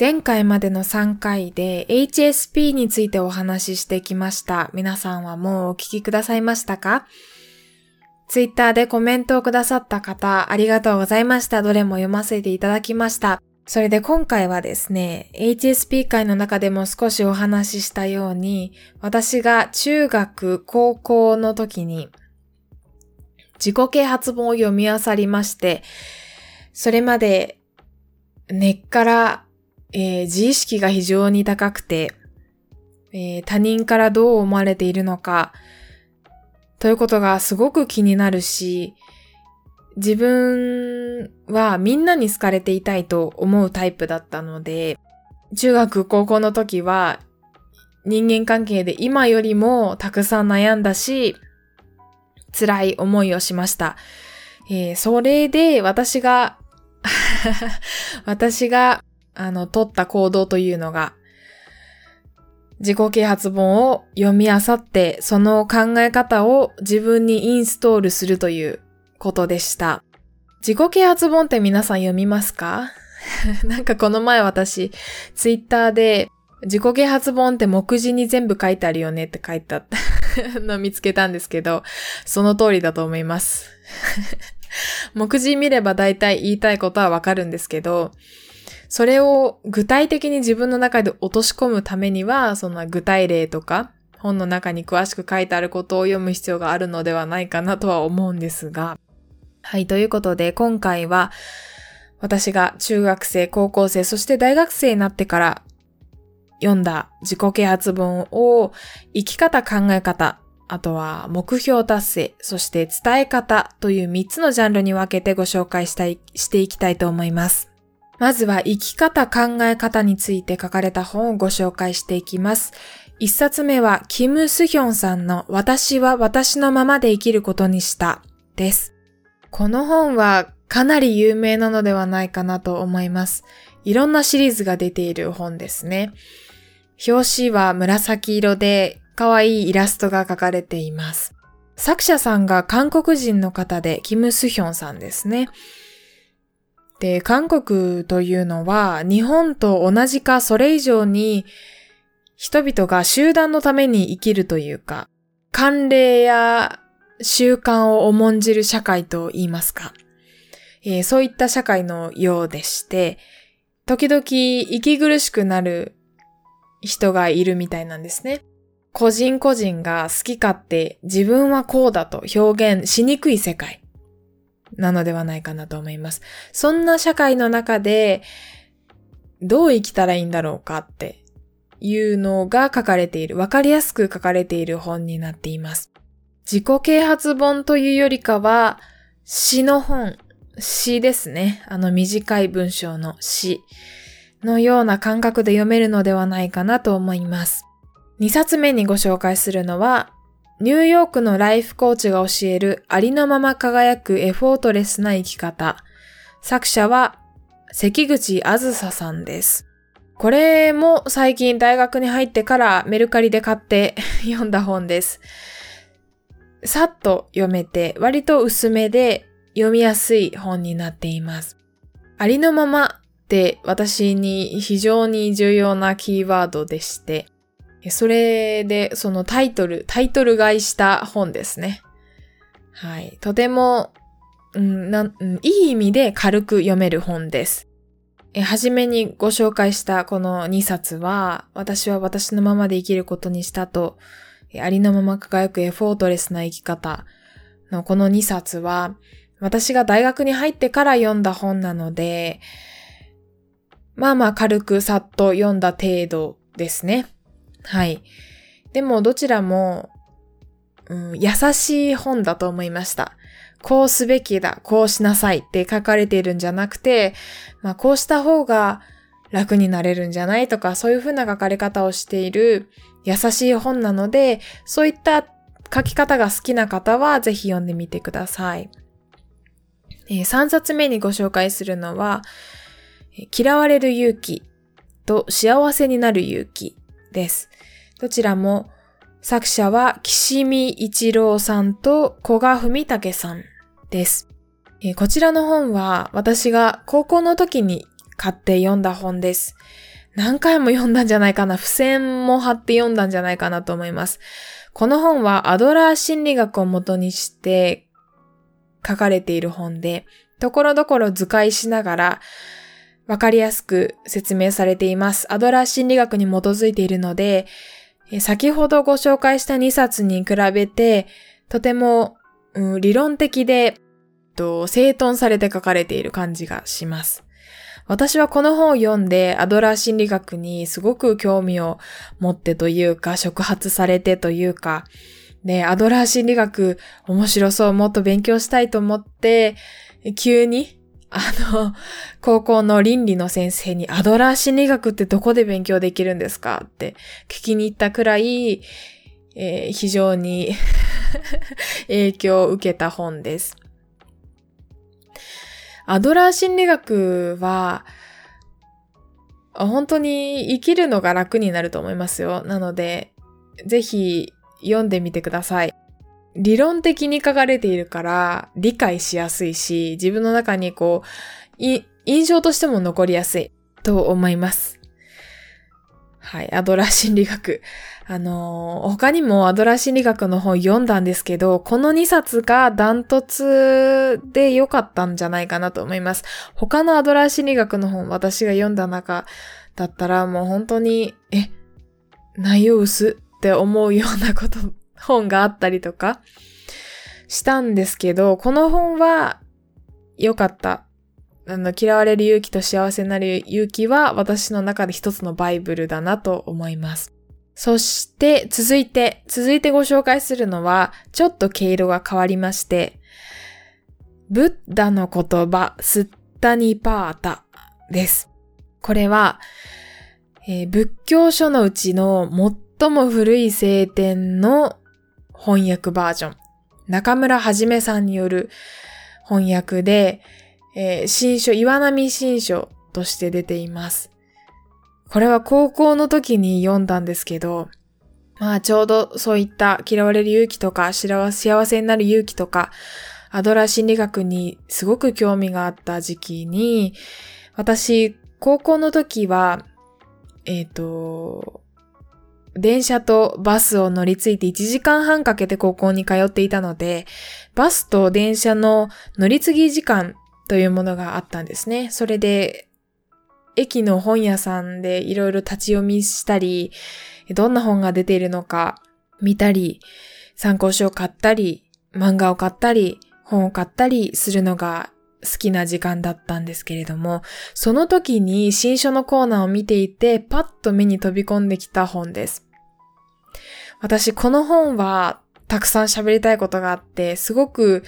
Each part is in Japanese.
前回までの3回で HSP についてお話ししてきました。皆さんはもうお聞きくださいましたか？ツイッターでコメントをくださった方、ありがとうございました。どれも読ませていただきました。それで今回はですね、HSP 会の中でも少しお話ししたように、私が中学、高校の時に自己啓発本を読み漁りまして、それまで根っから、えー、自意識が非常に高くて、えー、他人からどう思われているのか、ということがすごく気になるし、自分はみんなに好かれていたいと思うタイプだったので、中学高校の時は人間関係で今よりもたくさん悩んだし、辛い思いをしました。えー、それで私が 私が、あの、取った行動というのが、自己啓発本を読み漁って、その考え方を自分にインストールするということでした。自己啓発本って皆さん読みますか？なんかこの前私、ツイッターで、自己啓発本って目次に全部書いてあるよねって書いてあった の見つけたんですけど、その通りだと思います。目次見れば大体言いたいことはわかるんですけど、それを具体的に自分の中で落とし込むためには、その具体例とか、本の中に詳しく書いてあることを読む必要があるのではないかなとは思うんですが。はい、ということで今回は私が中学生、高校生、そして大学生になってから読んだ自己啓発本を生き方考え方、あとは目標達成、そして伝え方という3つのジャンルに分けてご紹介したい、していきたいと思います。まずは生き方考え方について書かれた本をご紹介していきます。一冊目は、キム・スヒョンさんの私は私のままで生きることにしたです。この本はかなり有名なのではないかなと思います。いろんなシリーズが出ている本ですね。表紙は紫色で可愛いイラストが描かれています。作者さんが韓国人の方で、キム・スヒョンさんですね。で、韓国というのは日本と同じかそれ以上に人々が集団のために生きるというか、慣例や習慣を重んじる社会と言いますか、えー、そういった社会のようでして、時々息苦しくなる人がいるみたいなんですね。個人個人が好き勝手自分はこうだと表現しにくい世界。なのではないかなと思います。そんな社会の中で、どう生きたらいいんだろうかっていうのが書かれている、わかりやすく書かれている本になっています。自己啓発本というよりかは、詩の本、詩ですね。あの短い文章の詩のような感覚で読めるのではないかなと思います。2冊目にご紹介するのは、ニューヨークのライフコーチが教えるありのまま輝くエフォートレスな生き方。作者は関口あずささんです。これも最近大学に入ってからメルカリで買って 読んだ本です。さっと読めて割と薄めで読みやすい本になっています。ありのままって私に非常に重要なキーワードでして、それで、そのタイトル、タイトル買いした本ですね。はい。とても、うんなうん、いい意味で軽く読める本です。え、はじめにご紹介したこの2冊は、私は私のままで生きることにしたと、ありのまま輝くエフォートレスな生き方のこの2冊は、私が大学に入ってから読んだ本なので、まあまあ軽くさっと読んだ程度ですね。はい。でもどちらも、うん、優しい本だと思いました。こうすべきだ、こうしなさいって書かれているんじゃなくて、まあこうした方が楽になれるんじゃないとか、そういうふうな書かれ方をしている優しい本なので、そういった書き方が好きな方はぜひ読んでみてください。えー、3冊目にご紹介するのは、嫌われる勇気と幸せになる勇気です。どちらも作者は岸見一郎さんと古賀文武さんです。こちらの本は私が高校の時に買って読んだ本です。何回も読んだんじゃないかな。付箋も貼って読んだんじゃないかなと思います。この本はアドラー心理学を元にして書かれている本で、ところどころ図解しながら、わかりやすく説明されています。アドラー心理学に基づいているので、先ほどご紹介した2冊に比べて、とても、うん、理論的で、と、整頓されて書かれている感じがします。私はこの本を読んでアドラー心理学にすごく興味を持ってというか、触発されてというか、で、アドラー心理学面白そう、もっと勉強したいと思って、急に、あの、高校の倫理の先生にアドラー心理学ってどこで勉強できるんですかって聞きに行ったくらい、えー、非常に 影響を受けた本です。アドラー心理学は、本当に生きるのが楽になると思いますよ。なので、ぜひ読んでみてください。理論的に書かれているから理解しやすいし、自分の中にこう、印象としても残りやすいと思います。はい、アドラー心理学。あのー、他にもアドラー心理学の本読んだんですけど、この2冊がダントツで良かったんじゃないかなと思います。他のアドラー心理学の本、私が読んだ中だったらもう本当に、え、内容薄って思うようなこと、本があったりとかしたんですけど、この本は良かったあの、嫌われる勇気と幸せになる勇気は私の中で一つのバイブルだなと思います。そして、続いて、続いてご紹介するのは、ちょっと毛色が変わりまして、ブッダの言葉、スッタニパータです。これは、えー、仏教書のうちの最も古い聖典の翻訳バージョン。中村はじめさんによる翻訳で、えー、新書、岩波新書として出ています。これは高校の時に読んだんですけど、まあちょうどそういった嫌われる勇気とか幸せになる勇気とか、アドラー心理学にすごく興味があった時期に、私、高校の時は、えっ、ー、と、電車とバスを乗り継いで1時間半かけて高校に通っていたので、バスと電車の乗り継ぎ時間というものがあったんですね。それで、駅の本屋さんでいろいろ立ち読みしたり、どんな本が出ているのか見たり、参考書を買ったり、漫画を買ったり、本を買ったりするのが好きな時間だったんですけれども、その時に新書のコーナーを見ていて、パッと目に飛び込んできた本です。私、この本はたくさん喋りたいことがあって、すごく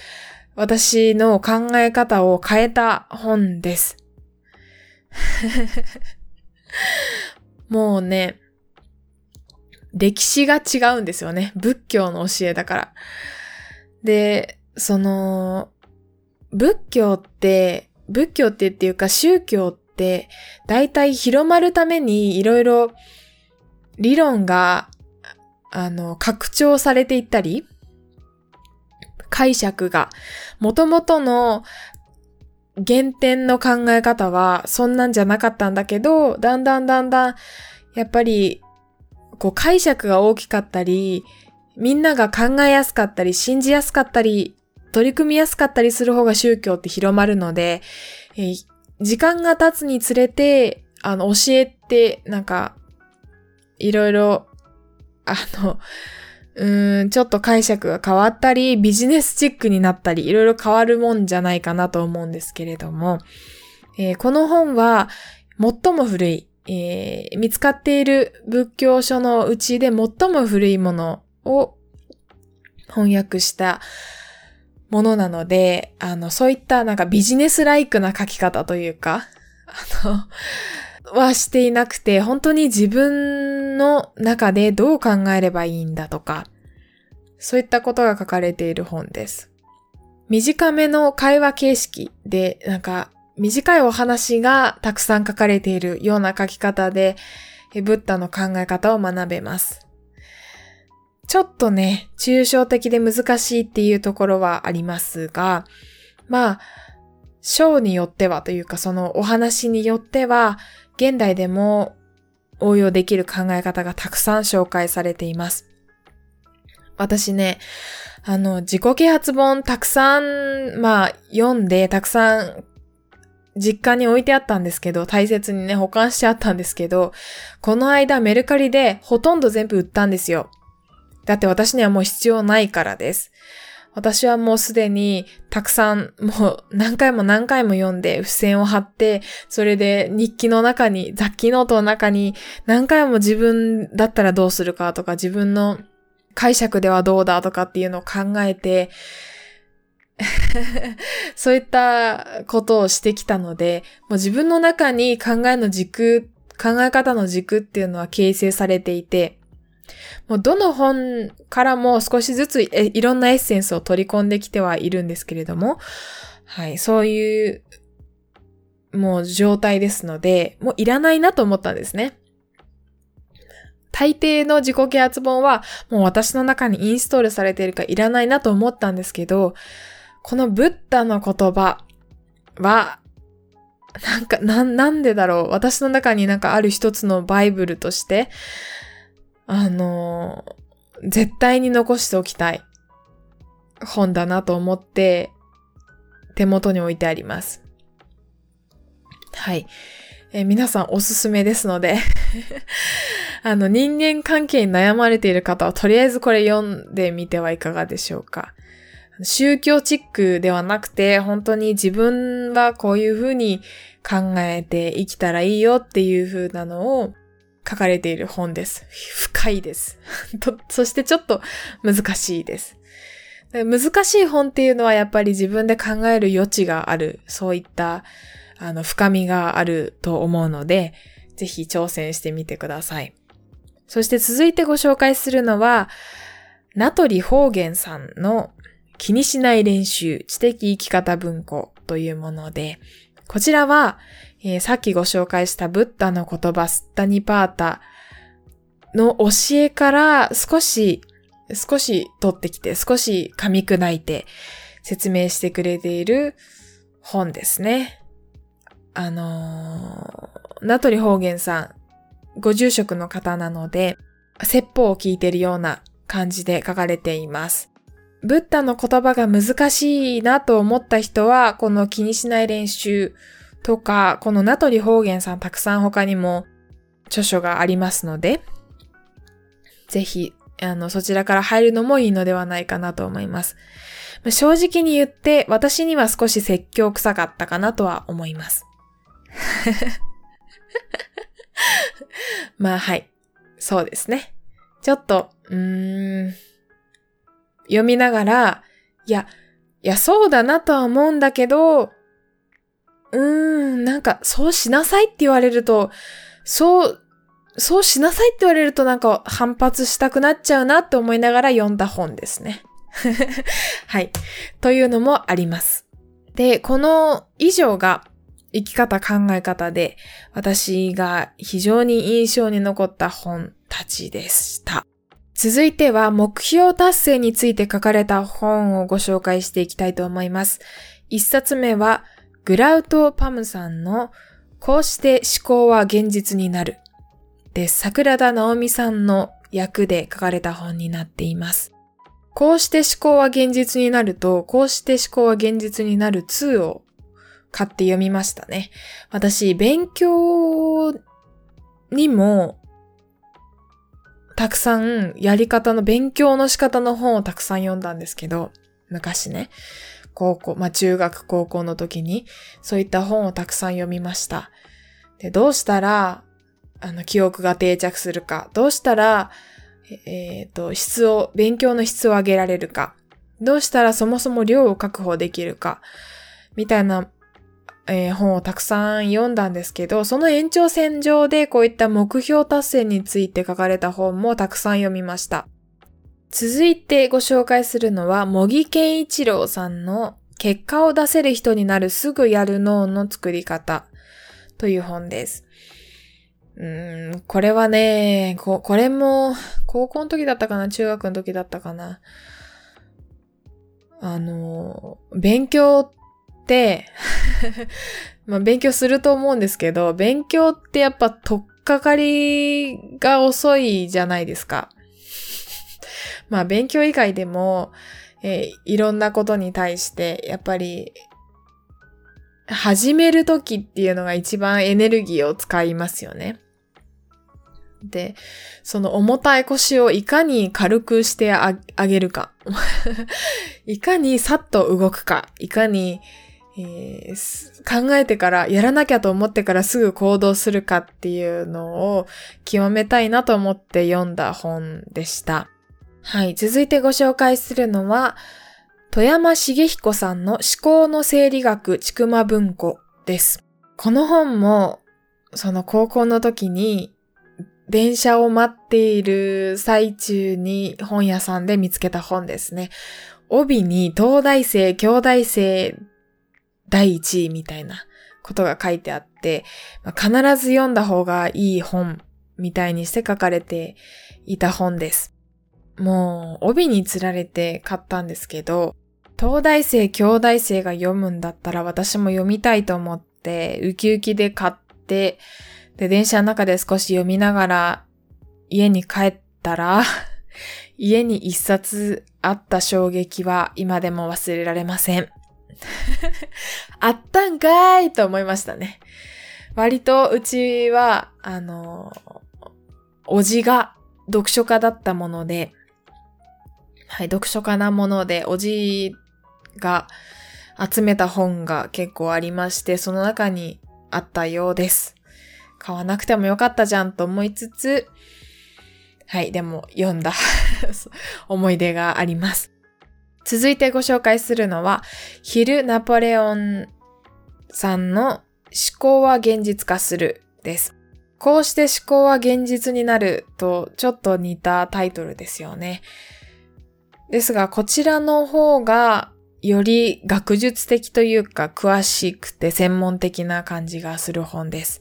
私の考え方を変えた本です。もうね、歴史が違うんですよね。仏教の教えだから。で、その、仏教って、仏教ってっていうか宗教って、大体広まるためにいろいろ理論が、あの、拡張されていったり、解釈が、元々の原点の考え方はそんなんじゃなかったんだけど、だんだんだんだん、やっぱり、こう解釈が大きかったり、みんなが考えやすかったり、信じやすかったり、取り組みやすかったりする方が宗教って広まるので、えー、時間が経つにつれて、あの、教えて、なんか、いろいろ、あの、うん、ちょっと解釈が変わったり、ビジネスチックになったり、いろいろ変わるもんじゃないかなと思うんですけれども、えー、この本は最も古い、えー、見つかっている仏教書のうちで最も古いものを翻訳したものなので、あの、そういったなんかビジネスライクな書き方というか、あの、はしていなくて、本当に自分の中でどう考えればいいんだとか、そういったことが書かれている本です。短めの会話形式で、なんか短いお話がたくさん書かれているような書き方で、ブッダの考え方を学べます。ちょっとね、抽象的で難しいっていうところはありますが、まあ、章によってはというかそのお話によっては現代でも応用できる考え方がたくさん紹介されています。私ね、あの、自己啓発本たくさん、まあ、読んで、たくさん実家に置いてあったんですけど、大切にね、保管してあったんですけど、この間メルカリでほとんど全部売ったんですよ。だって私にはもう必要ないからです。私はもうすでにたくさん、もう何回も何回も読んで付箋を貼って、それで日記の中に、雑記ノートの中に何回も自分だったらどうするかとか自分の解釈ではどうだとかっていうのを考えて、そういったことをしてきたので、もう自分の中に考えの軸、考え方の軸っていうのは形成されていて、もうどの本からも少しずついろんなエッセンスを取り込んできてはいるんですけれども、はい、そういう、もう状態ですので、もういらないなと思ったんですね。大抵の自己啓発本はもう私の中にインストールされているかいらないなと思ったんですけど、このブッダの言葉は、なんか、な、なんでだろう。私の中になんかある一つのバイブルとして、あの、絶対に残しておきたい本だなと思って手元に置いてあります。はい。え、皆さんおすすめですので あの人間関係に悩まれている方はとりあえずこれ読んでみてはいかがでしょうか。宗教チックではなくて、本当に自分はこういうふうに考えて生きたらいいよっていうふうなのを書かれている本です。深いです。そしてちょっと難しいです。難しい本っていうのはやっぱり自分で考える余地がある、そういったあの深みがあると思うので、ぜひ挑戦してみてください。そして続いてご紹介するのは、名取方言さんの気にしない練習、知的生き方文庫というもので、こちらは、えー、さっきご紹介したブッダの言葉、スッタニパータの教えから少し、少し取ってきて、少し噛み砕いて説明してくれている本ですね。あのー、名取方言さん、ご住職の方なので、説法を聞いているような感じで書かれています。ブッダの言葉が難しいなと思った人は、この気にしない練習とか、この名取方言さんたくさん他にも著書がありますので、ぜひ、あの、そちらから入るのもいいのではないかなと思います。正直に言って、私には少し説教臭かったかなとは思います。まあはい。そうですね。ちょっと、うーん、読みながら、いや、いや、そうだなとは思うんだけど、うーん、なんか、そうしなさいって言われると、そう、そうしなさいって言われるとなんか反発したくなっちゃうなって思いながら読んだ本ですね。はい。というのもあります。で、この以上が生き方考え方で私が非常に印象に残った本たちでした。続いては目標達成について書かれた本をご紹介していきたいと思います。一冊目はグラウト・パムさんのこうして思考は現実になる。で、桜田直美さんの役で書かれた本になっています。こうして思考は現実になると、こうして思考は現実になる2を買って読みましたね。私、勉強にもたくさんやり方の勉強の仕方の本をたくさん読んだんですけど、昔ね、高校、まあ中学高校の時にそういった本をたくさん読みました。で、どうしたら、あの、記憶が定着するか、どうしたら、えっ、ー、と、質を、勉強の質を上げられるか、どうしたらそもそも量を確保できるか、みたいなえー、本をたくさん読んだんですけど、その延長線上でこういった目標達成について書かれた本もたくさん読みました。続いてご紹介するのは、茂木健一郎さんの結果を出せる人になるすぐやる脳の作り方という本です。うん、これはね、こ、これも高校の時だったかな中学の時だったかなあの、勉強って まあ勉強すると思うんですけど、勉強ってやっぱとっかかりが遅いじゃないですか。まあ勉強以外でも、えー、いろんなことに対して、やっぱり、始めるときっていうのが一番エネルギーを使いますよね。で、その重たい腰をいかに軽くしてあげるか。いかにさっと動くか。いかに、えー、考えてから、やらなきゃと思ってからすぐ行動するかっていうのを極めたいなと思って読んだ本でした。はい。続いてご紹介するのは、富山茂彦さんの思考の生理学ちくま文庫です。この本も、その高校の時に電車を待っている最中に本屋さんで見つけた本ですね。帯に東大生、京大生第一位みたいなことが書いてあって、まあ、必ず読んだ方がいい本みたいにして書かれていた本です。もう帯につられて買ったんですけど、東大生、京大生が読むんだったら私も読みたいと思って、ウキウキで買って、で、電車の中で少し読みながら家に帰ったら 家に一冊あった衝撃は今でも忘れられません。あったんかーいと思いましたね。割とうちは、あの、おじが読書家だったもので、はい、読書家なもので、おじいが集めた本が結構ありまして、その中にあったようです。買わなくてもよかったじゃんと思いつつ、はい、でも読んだ 思い出があります。続いてご紹介するのは、ヒル・ナポレオンさんの思考は現実化するです。こうして思考は現実になるとちょっと似たタイトルですよね。ですが、こちらの方がより学術的というか詳しくて専門的な感じがする本です。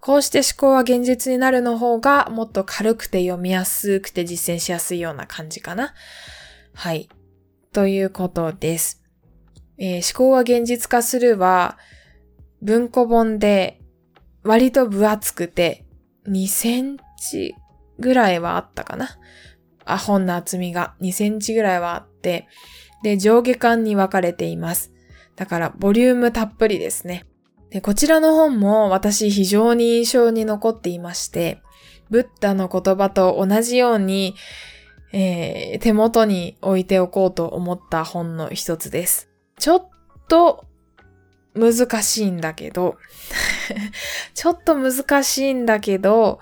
こうして思考は現実になるの方がもっと軽くて読みやすくて実践しやすいような感じかな。はい。ということです。えー、思考は現実化するは文庫本で割と分厚くて2センチぐらいはあったかな。あ、本の厚みが2センチぐらいはあって、で、上下巻に分かれています。だから、ボリュームたっぷりですね。で、こちらの本も私非常に印象に残っていまして、ブッダの言葉と同じように、えー、手元に置いておこうと思った本の一つです。ちょっと難しいんだけど ちょっと難しいんだけど、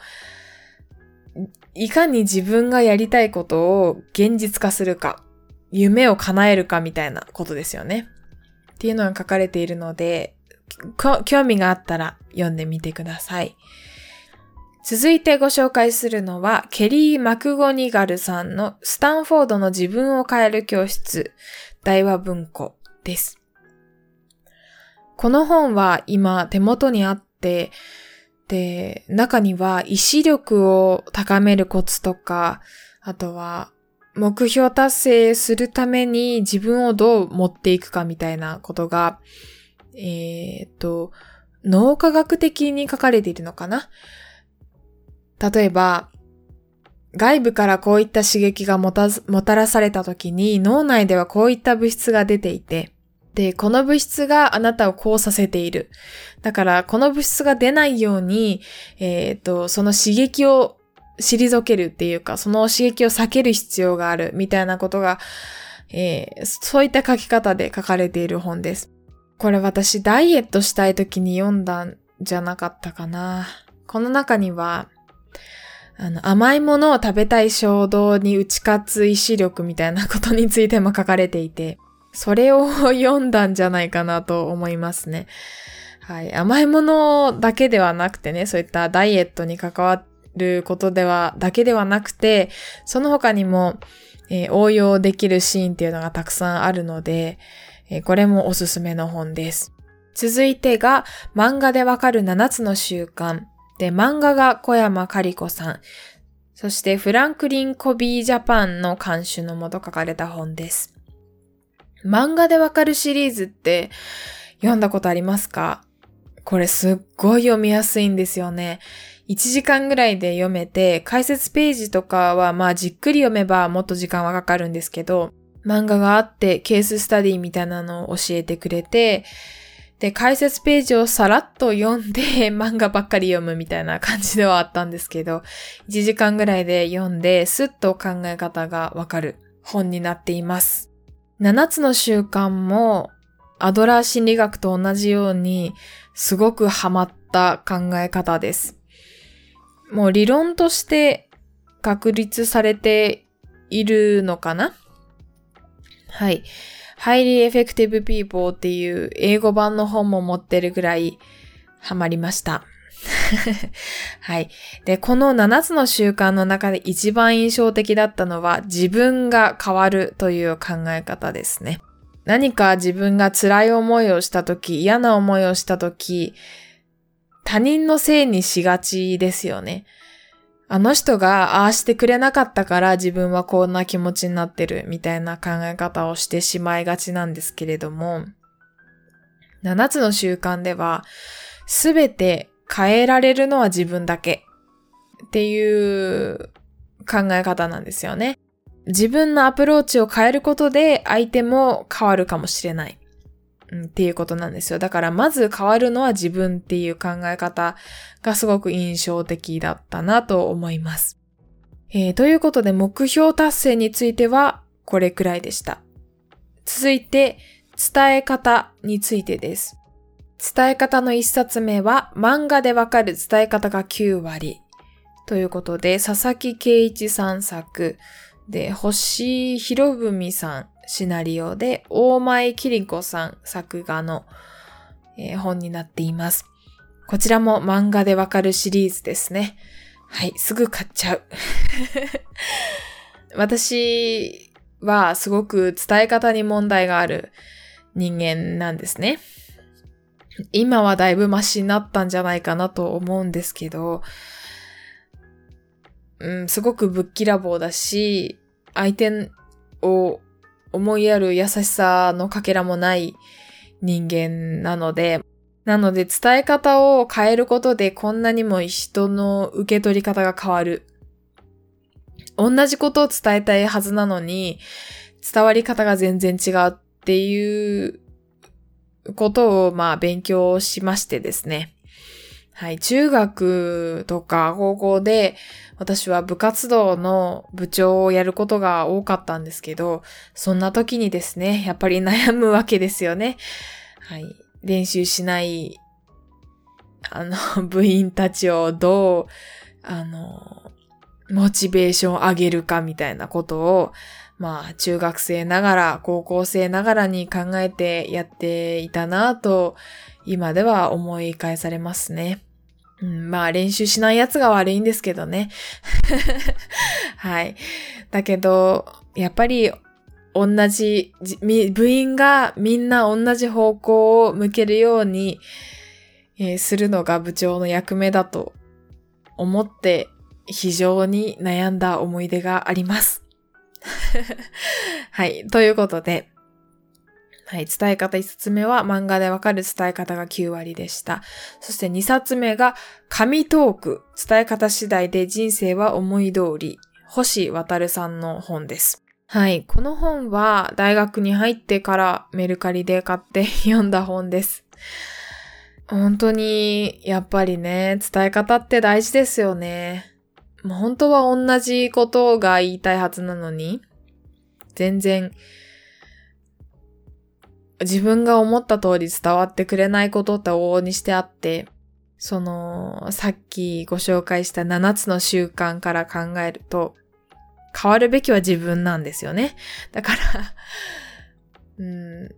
いかに自分がやりたいことを現実化するか、夢を叶えるかみたいなことですよね。っていうのが書かれているので、興味があったら読んでみてください。続いてご紹介するのは、ケリー・マクゴニガルさんのスタンフォードの自分を変える教室、大和文庫です。この本は今手元にあって、で、中には意志力を高めるコツとか、あとは目標達成するために自分をどう持っていくかみたいなことがえっ、と、脳科学的に書かれているのかな？例えば、外部からこういった刺激がもたらされた時に脳内ではこういった物質が出ていて、で、この物質があなたをこうさせている。だから、この物質が出ないように、えっ、ー、と、その刺激を退けるっていうか、その刺激を避ける必要があるみたいなことが、えー、そういった書き方で書かれている本です。これ私ダイエットしたい時に読んだんじゃなかったかな。この中には、あの、甘いものを食べたい衝動に打ち勝つ意志力みたいなことについても書かれていて、それを読んだんじゃないかなと思いますね。はい。甘いものだけではなくてね、そういったダイエットに関わることでは、だけではなくて、その他にも、えー、応用できるシーンっていうのがたくさんあるので、えこれもおすすめの本です。続いてが漫画でわかる7つの習慣。で、漫画が小山かり子さん。そしてフランクリン・コビー・ジャパンの監修のもと書かれた本です。漫画でわかるシリーズって読んだことありますか？これすっごい読みやすいんですよね。1時間ぐらいで読めて、解説ページとかはまあじっくり読めばもっと時間はかかるんですけど、漫画があってケーススタディみたいなのを教えてくれて、で、解説ページをさらっと読んで 漫画ばっかり読むみたいな感じではあったんですけど、1時間ぐらいで読んで、スッと考え方がわかる本になっています。7つの習慣もアドラー心理学と同じようにすごくハマった考え方です。もう理論として確立されているのかな？はい。Highly Effective People っていう英語版の本も持ってるぐらいハマりました。はい。で、この7つの習慣の中で一番印象的だったのは自分が変わるという考え方ですね。何か自分が辛い思いをしたとき、嫌な思いをしたとき、他人のせいにしがちですよね。あの人がああしてくれなかったから自分はこんな気持ちになってるみたいな考え方をしてしまいがちなんですけれども、7つの習慣では、すべて変えられるのは自分だけっていう考え方なんですよね。自分のアプローチを変えることで相手も変わるかもしれない。っていうことなんですよ。だからまず変わるのは自分っていう考え方がすごく印象的だったなと思います。えー、ということで目標達成についてはこれくらいでした。続いて伝え方についてです。伝え方の一冊目は漫画でわかる伝え方が9割ということで佐々木圭一さん作で星博文さんシナリオで、大前キリコさん作画の、えー、本になっています。こちらも漫画でわかるシリーズですね。はい、すぐ買っちゃう。私はすごく伝え方に問題がある人間なんですね。今はだいぶマシになったんじゃないかなと思うんですけど、うん、すごくぶっきらぼうだし、相手を思いやる優しさのかけらもない人間なので、なので伝え方を変えることでこんなにも人の受け取り方が変わる。同じことを伝えたいはずなのに、伝わり方が全然違うっていうことをまあ勉強しましてですね。はい、中学とか高校で私は部活動の部長をやることが多かったんですけど、そんな時にですね、やっぱり悩むわけですよね。はい、練習しない、あの、部員たちをどう、あの、モチベーション上げるかみたいなことを、まあ、中学生ながら、高校生ながらに考えてやっていたなと、今では思い返されますね。うん、まあ練習しないやつが悪いんですけどね。はい。だけど、やっぱり同じ、部員がみんな同じ方向を向けるように、えー、するのが部長の役目だと思って非常に悩んだ思い出があります。はい。ということで、はい。伝え方1冊目は漫画でわかる伝え方が9割でした。そして2冊目が紙トーク。伝え方次第で人生は思い通り。星渡さんの本です。はい。この本は大学に入ってからメルカリで買って 読んだ本です。本当に、やっぱりね、伝え方って大事ですよね。本当は同じことが言いたいはずなのに、全然自分が思った通り伝わってくれないことって往々にしてあって、その、さっきご紹介した7つの習慣から考えると、変わるべきは自分なんですよね。だから うん、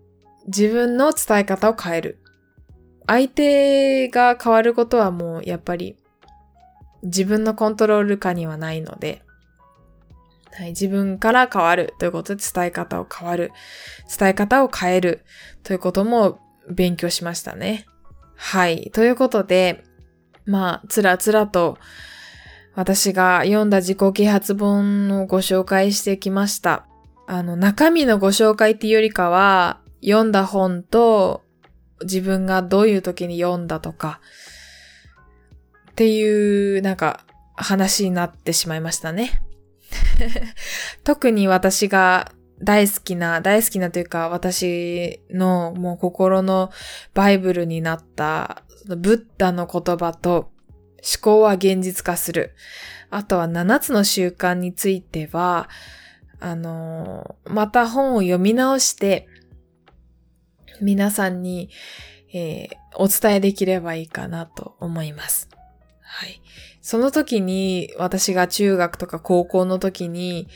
自分の伝え方を変える。相手が変わることはもうやっぱり自分のコントロール下にはないので、はい、自分から変わるということで伝え方を変わる。伝え方を変えるということも勉強しましたね。はい。ということで、まあ、つらつらと私が読んだ自己啓発本をご紹介してきました。あの、中身のご紹介っていうよりかは、読んだ本と自分がどういう時に読んだとか、っていう、なんか、話になってしまいましたね。特に私が大好きな、大好きなというか、私のもう心のバイブルになった、ブッダの言葉と、思考は現実化する。あとは7つの習慣については、あの、また本を読み直して、皆さんに、えーお伝えできればいいかなと思います。はい。その時に私が中学とか高校の時に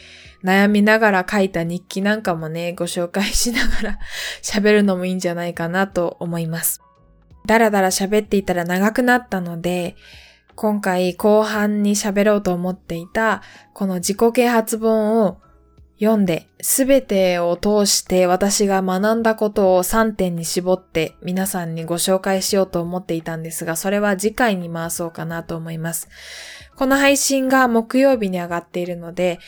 悩みながら書いた日記なんかもね、ご紹介しながら 喋るのもいいんじゃないかなと思います。だらだら喋っていたら長くなったので、今回後半に喋ろうと思っていたこの自己啓発本を読んで、すべてを通して私が学んだことを3点に絞って皆さんにご紹介しようと思っていたんですが、それは次回に回そうかなと思います。この配信が木曜日に上がっているので、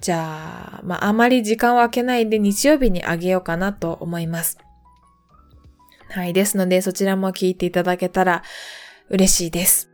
じゃあ、まあ、あまり時間を空けないで日曜日に上げようかなと思います。はい。ですので、そちらも聞いていただけたら嬉しいです。